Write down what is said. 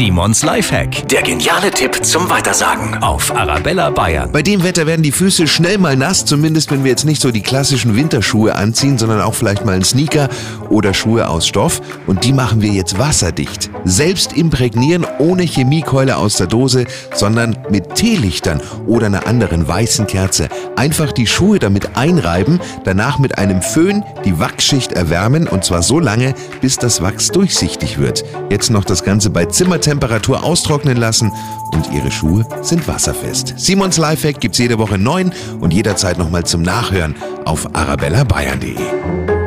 Simons Lifehack. Der geniale Tipp zum Weitersagen auf Arabella Bayern. Bei dem Wetter werden die Füße schnell mal nass, zumindest wenn wir jetzt nicht so die klassischen Winterschuhe anziehen, sondern auch vielleicht mal einen Sneaker oder Schuhe aus Stoff. Und die machen wir jetzt wasserdicht. Selbst imprägnieren ohne Chemiekeule aus der Dose, sondern mit Teelichtern oder einer anderen weißen Kerze. Einfach die Schuhe damit einreiben, danach mit einem Föhn die Wachsschicht erwärmen und zwar so lange, bis das Wachs durchsichtig wird. Jetzt noch das Ganze bei Zimmertemperatur austrocknen lassen und Ihre Schuhe sind wasserfest. Simons Lifehack gibt's jede Woche neun und jederzeit nochmal zum Nachhören auf arabellabayern.de.